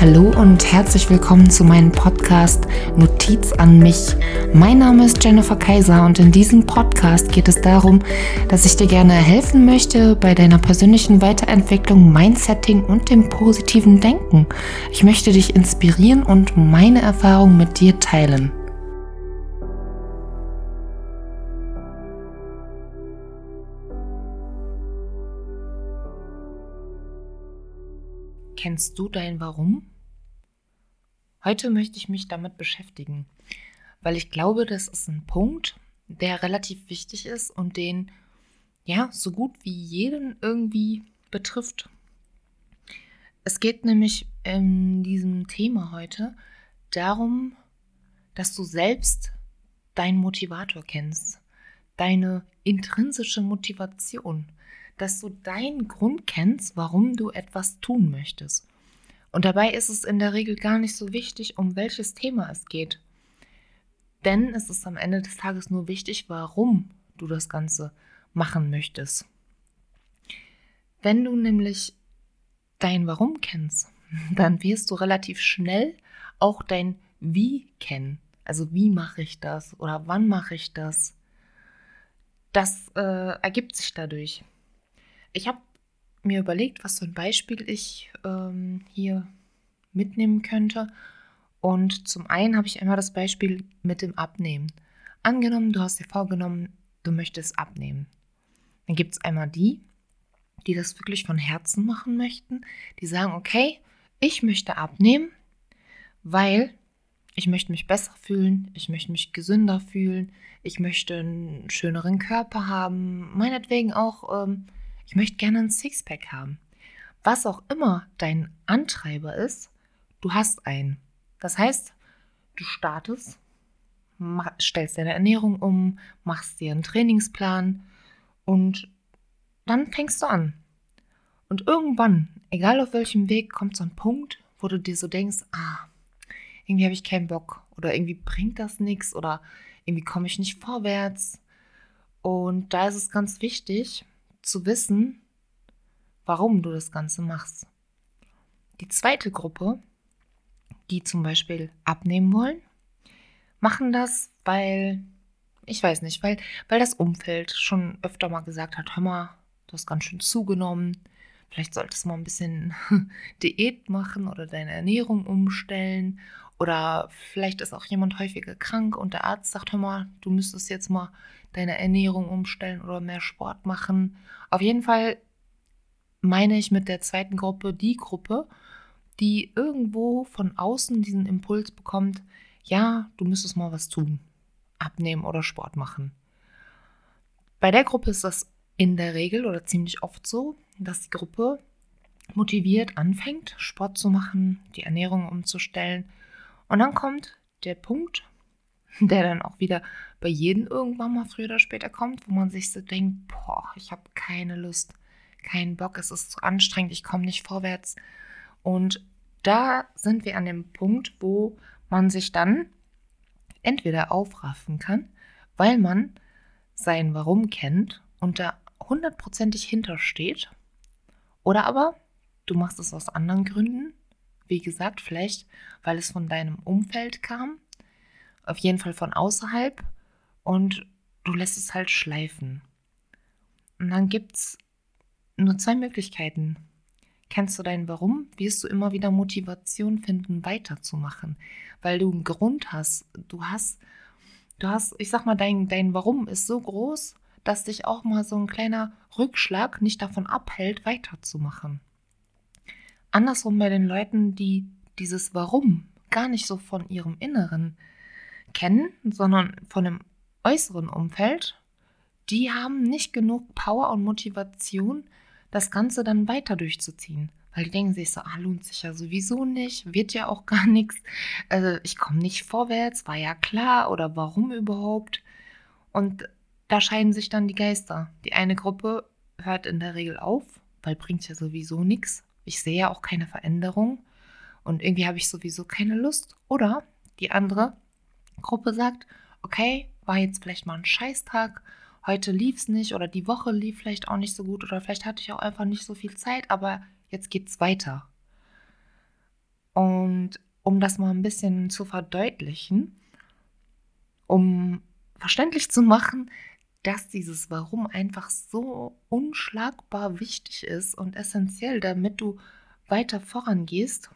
Hallo und herzlich willkommen zu meinem Podcast Notiz an mich. Mein Name ist Jennifer Kaiser und in diesem Podcast geht es darum, dass ich dir gerne helfen möchte bei deiner persönlichen Weiterentwicklung, Mindsetting und dem positiven Denken. Ich möchte dich inspirieren und meine Erfahrungen mit dir teilen. Kennst du dein Warum? Heute möchte ich mich damit beschäftigen, weil ich glaube, das ist ein Punkt, der relativ wichtig ist und den ja so gut wie jeden irgendwie betrifft. Es geht nämlich in diesem Thema heute darum, dass du selbst deinen Motivator kennst, deine intrinsische Motivation, dass du deinen Grund kennst, warum du etwas tun möchtest. Und dabei ist es in der Regel gar nicht so wichtig, um welches Thema es geht. Denn es ist am Ende des Tages nur wichtig, warum du das Ganze machen möchtest. Wenn du nämlich dein Warum kennst, dann wirst du relativ schnell auch dein Wie kennen. Also wie mache ich das oder wann mache ich das? Das äh, ergibt sich dadurch. Ich habe mir überlegt, was für ein Beispiel ich ähm, hier mitnehmen könnte. Und zum einen habe ich einmal das Beispiel mit dem Abnehmen. Angenommen, du hast dir vorgenommen, du möchtest abnehmen. Dann gibt es einmal die, die das wirklich von Herzen machen möchten, die sagen, okay, ich möchte abnehmen, weil ich möchte mich besser fühlen, ich möchte mich gesünder fühlen, ich möchte einen schöneren Körper haben, meinetwegen auch ähm, ich möchte gerne ein Sixpack haben. Was auch immer dein Antreiber ist, du hast einen. Das heißt, du startest, stellst deine Ernährung um, machst dir einen Trainingsplan und dann fängst du an. Und irgendwann, egal auf welchem Weg, kommt so ein Punkt, wo du dir so denkst, ah, irgendwie habe ich keinen Bock oder irgendwie bringt das nichts oder irgendwie komme ich nicht vorwärts. Und da ist es ganz wichtig, zu wissen, warum du das Ganze machst. Die zweite Gruppe, die zum Beispiel abnehmen wollen, machen das, weil, ich weiß nicht, weil, weil das Umfeld schon öfter mal gesagt hat, hör mal, du hast ganz schön zugenommen, vielleicht solltest du mal ein bisschen Diät machen oder deine Ernährung umstellen oder vielleicht ist auch jemand häufiger krank und der Arzt sagt, hör mal, du müsstest jetzt mal deine Ernährung umstellen oder mehr Sport machen. Auf jeden Fall meine ich mit der zweiten Gruppe die Gruppe, die irgendwo von außen diesen Impuls bekommt, ja, du müsstest mal was tun, abnehmen oder Sport machen. Bei der Gruppe ist das in der Regel oder ziemlich oft so, dass die Gruppe motiviert anfängt, Sport zu machen, die Ernährung umzustellen und dann kommt der Punkt, der dann auch wieder bei jedem irgendwann mal früher oder später kommt, wo man sich so denkt, boah, ich habe keine Lust, keinen Bock, es ist zu anstrengend, ich komme nicht vorwärts. Und da sind wir an dem Punkt, wo man sich dann entweder aufraffen kann, weil man sein Warum kennt und da hundertprozentig hintersteht, oder aber du machst es aus anderen Gründen wie gesagt, vielleicht, weil es von deinem Umfeld kam, auf jeden Fall von außerhalb und du lässt es halt schleifen. Und dann gibt es nur zwei Möglichkeiten. Kennst du dein Warum, wirst du immer wieder Motivation finden, weiterzumachen, weil du einen Grund hast. Du hast, du hast, ich sag mal, dein, dein Warum ist so groß, dass dich auch mal so ein kleiner Rückschlag nicht davon abhält, weiterzumachen. Andersrum bei den Leuten, die dieses Warum gar nicht so von ihrem Inneren kennen, sondern von dem äußeren Umfeld, die haben nicht genug Power und Motivation, das Ganze dann weiter durchzuziehen. Weil die denken sich so, ah, lohnt sich ja sowieso nicht, wird ja auch gar nichts, also ich komme nicht vorwärts, war ja klar oder warum überhaupt. Und da scheiden sich dann die Geister. Die eine Gruppe hört in der Regel auf, weil bringt ja sowieso nichts ich sehe ja auch keine Veränderung und irgendwie habe ich sowieso keine Lust. Oder die andere Gruppe sagt, okay, war jetzt vielleicht mal ein Scheißtag, heute lief es nicht oder die Woche lief vielleicht auch nicht so gut oder vielleicht hatte ich auch einfach nicht so viel Zeit, aber jetzt geht es weiter. Und um das mal ein bisschen zu verdeutlichen, um verständlich zu machen, dass dieses Warum einfach so unschlagbar wichtig ist und essentiell, damit du weiter vorangehst,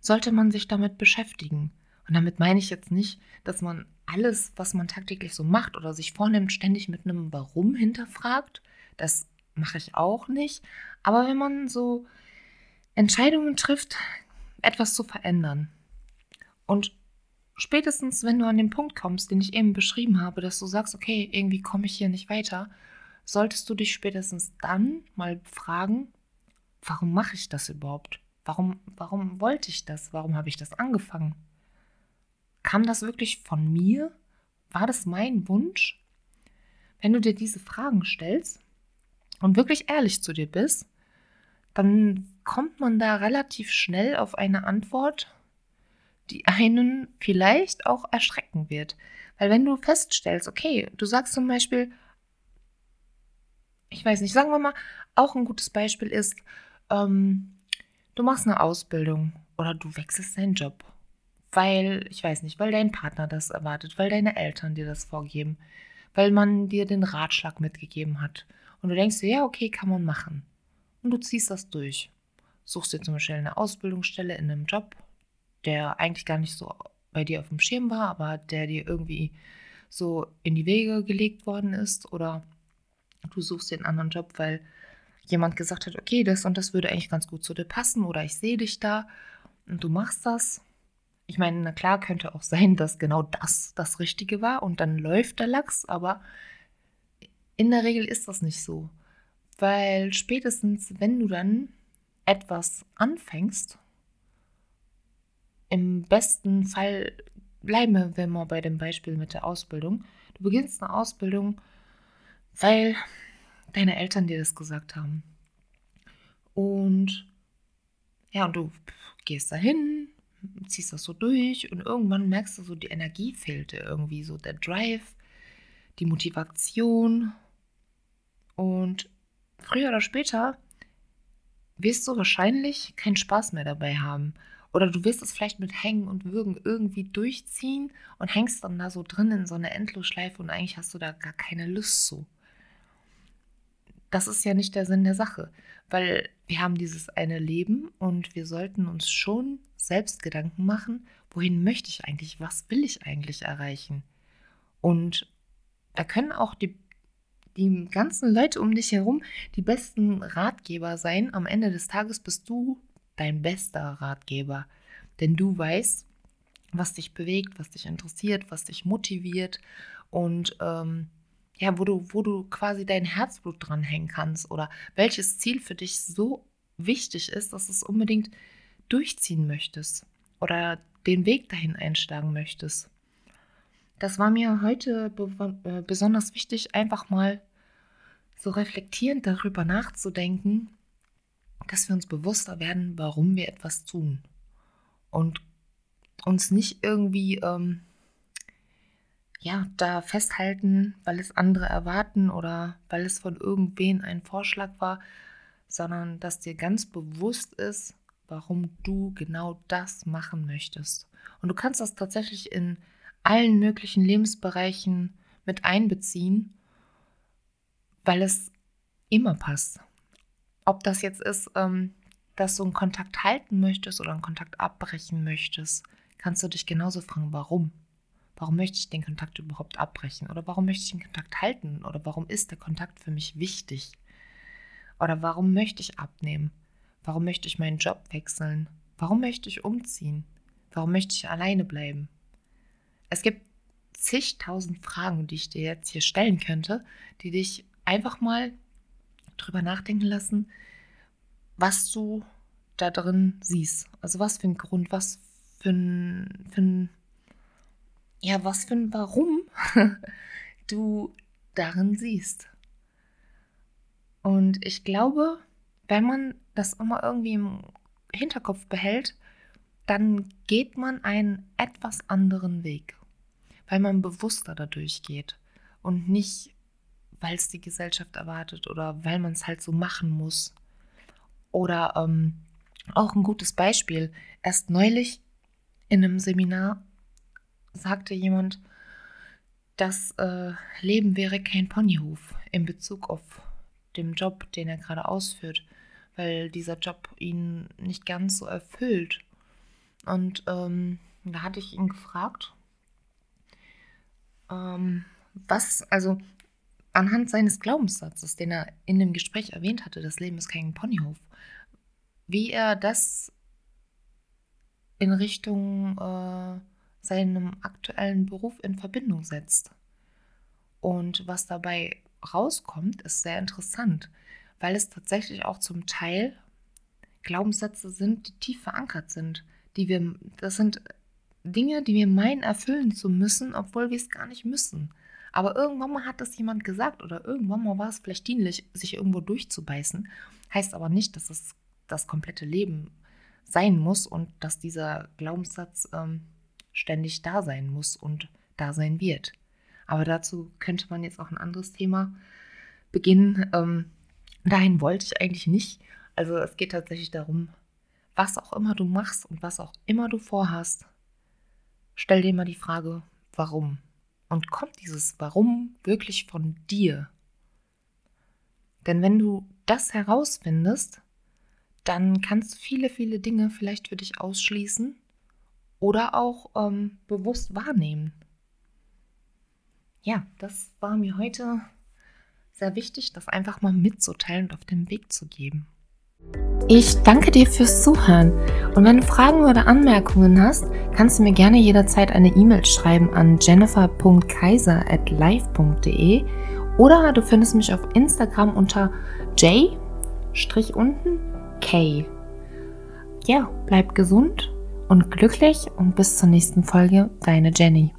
sollte man sich damit beschäftigen. Und damit meine ich jetzt nicht, dass man alles, was man tagtäglich so macht oder sich vornimmt, ständig mit einem Warum hinterfragt. Das mache ich auch nicht. Aber wenn man so Entscheidungen trifft, etwas zu verändern und spätestens, wenn du an den Punkt kommst, den ich eben beschrieben habe, dass du sagst, okay, irgendwie komme ich hier nicht weiter, solltest du dich spätestens dann mal fragen, warum mache ich das überhaupt? Warum, warum wollte ich das? Warum habe ich das angefangen? Kam das wirklich von mir? War das mein Wunsch? Wenn du dir diese Fragen stellst und wirklich ehrlich zu dir bist, dann kommt man da relativ schnell auf eine Antwort, die einen vielleicht auch erschrecken wird. Weil wenn du feststellst, okay, du sagst zum Beispiel, ich weiß nicht, sagen wir mal, auch ein gutes Beispiel ist, ähm, du machst eine Ausbildung oder du wechselst deinen Job, weil, ich weiß nicht, weil dein Partner das erwartet, weil deine Eltern dir das vorgeben, weil man dir den Ratschlag mitgegeben hat. Und du denkst dir, ja, okay, kann man machen. Und du ziehst das durch. Suchst dir zum Beispiel eine Ausbildungsstelle in einem Job, der eigentlich gar nicht so bei dir auf dem Schirm war, aber der dir irgendwie so in die Wege gelegt worden ist. Oder du suchst dir einen anderen Job, weil jemand gesagt hat, okay, das und das würde eigentlich ganz gut zu dir passen oder ich sehe dich da und du machst das. Ich meine, na klar, könnte auch sein, dass genau das das Richtige war und dann läuft der Lachs, aber in der Regel ist das nicht so. Weil spätestens, wenn du dann etwas anfängst im besten Fall bleiben wir mal bei dem Beispiel mit der Ausbildung. Du beginnst eine Ausbildung, weil deine Eltern dir das gesagt haben. Und ja, und du gehst dahin, ziehst das so durch und irgendwann merkst du so, die Energie fehlte irgendwie, so der Drive, die Motivation. Und früher oder später wirst du wahrscheinlich keinen Spaß mehr dabei haben. Oder du wirst es vielleicht mit Hängen und Würgen irgendwie durchziehen und hängst dann da so drin in so eine Endlosschleife und eigentlich hast du da gar keine Lust zu. Das ist ja nicht der Sinn der Sache, weil wir haben dieses eine Leben und wir sollten uns schon selbst Gedanken machen, wohin möchte ich eigentlich, was will ich eigentlich erreichen. Und da können auch die, die ganzen Leute um dich herum die besten Ratgeber sein. Am Ende des Tages bist du dein bester Ratgeber. Denn du weißt, was dich bewegt, was dich interessiert, was dich motiviert und ähm, ja, wo du, wo du quasi dein Herzblut dranhängen kannst oder welches Ziel für dich so wichtig ist, dass du es unbedingt durchziehen möchtest oder den Weg dahin einschlagen möchtest. Das war mir heute äh, besonders wichtig, einfach mal so reflektierend darüber nachzudenken, dass wir uns bewusster werden, warum wir etwas tun. Und uns nicht irgendwie, ähm, ja, da festhalten, weil es andere erwarten oder weil es von irgendwen ein Vorschlag war, sondern dass dir ganz bewusst ist, warum du genau das machen möchtest. Und du kannst das tatsächlich in allen möglichen Lebensbereichen mit einbeziehen, weil es immer passt. Ob das jetzt ist, ähm, dass du einen Kontakt halten möchtest oder einen Kontakt abbrechen möchtest, kannst du dich genauso fragen, warum? Warum möchte ich den Kontakt überhaupt abbrechen? Oder warum möchte ich den Kontakt halten? Oder warum ist der Kontakt für mich wichtig? Oder warum möchte ich abnehmen? Warum möchte ich meinen Job wechseln? Warum möchte ich umziehen? Warum möchte ich alleine bleiben? Es gibt zigtausend Fragen, die ich dir jetzt hier stellen könnte, die dich einfach mal drüber nachdenken lassen, was du da drin siehst. Also was für ein Grund, was für ein, für ein ja, was für ein Warum du darin siehst. Und ich glaube, wenn man das immer irgendwie im Hinterkopf behält, dann geht man einen etwas anderen Weg, weil man bewusster dadurch geht und nicht weil es die Gesellschaft erwartet oder weil man es halt so machen muss. Oder ähm, auch ein gutes Beispiel. Erst neulich in einem Seminar sagte jemand, das äh, Leben wäre kein Ponyhof in Bezug auf den Job, den er gerade ausführt, weil dieser Job ihn nicht ganz so erfüllt. Und ähm, da hatte ich ihn gefragt, ähm, was, also anhand seines Glaubenssatzes, den er in dem Gespräch erwähnt hatte, das Leben ist kein Ponyhof, wie er das in Richtung äh, seinem aktuellen Beruf in Verbindung setzt. Und was dabei rauskommt, ist sehr interessant, weil es tatsächlich auch zum Teil Glaubenssätze sind, die tief verankert sind, die wir, das sind Dinge, die wir meinen erfüllen zu müssen, obwohl wir es gar nicht müssen. Aber irgendwann mal hat das jemand gesagt oder irgendwann mal war es vielleicht dienlich, sich irgendwo durchzubeißen. Heißt aber nicht, dass es das komplette Leben sein muss und dass dieser Glaubenssatz ähm, ständig da sein muss und da sein wird. Aber dazu könnte man jetzt auch ein anderes Thema beginnen. Ähm, dahin wollte ich eigentlich nicht. Also es geht tatsächlich darum, was auch immer du machst und was auch immer du vorhast, stell dir mal die Frage, warum? Und kommt dieses Warum wirklich von dir? Denn wenn du das herausfindest, dann kannst du viele, viele Dinge vielleicht für dich ausschließen oder auch ähm, bewusst wahrnehmen. Ja, das war mir heute sehr wichtig, das einfach mal mitzuteilen und auf den Weg zu geben. Ich danke dir fürs Zuhören und wenn du Fragen oder Anmerkungen hast, kannst du mir gerne jederzeit eine E-Mail schreiben an jennifer.kaiser@live.de oder du findest mich auf Instagram unter j-k. Ja, bleib gesund und glücklich und bis zur nächsten Folge, deine Jenny.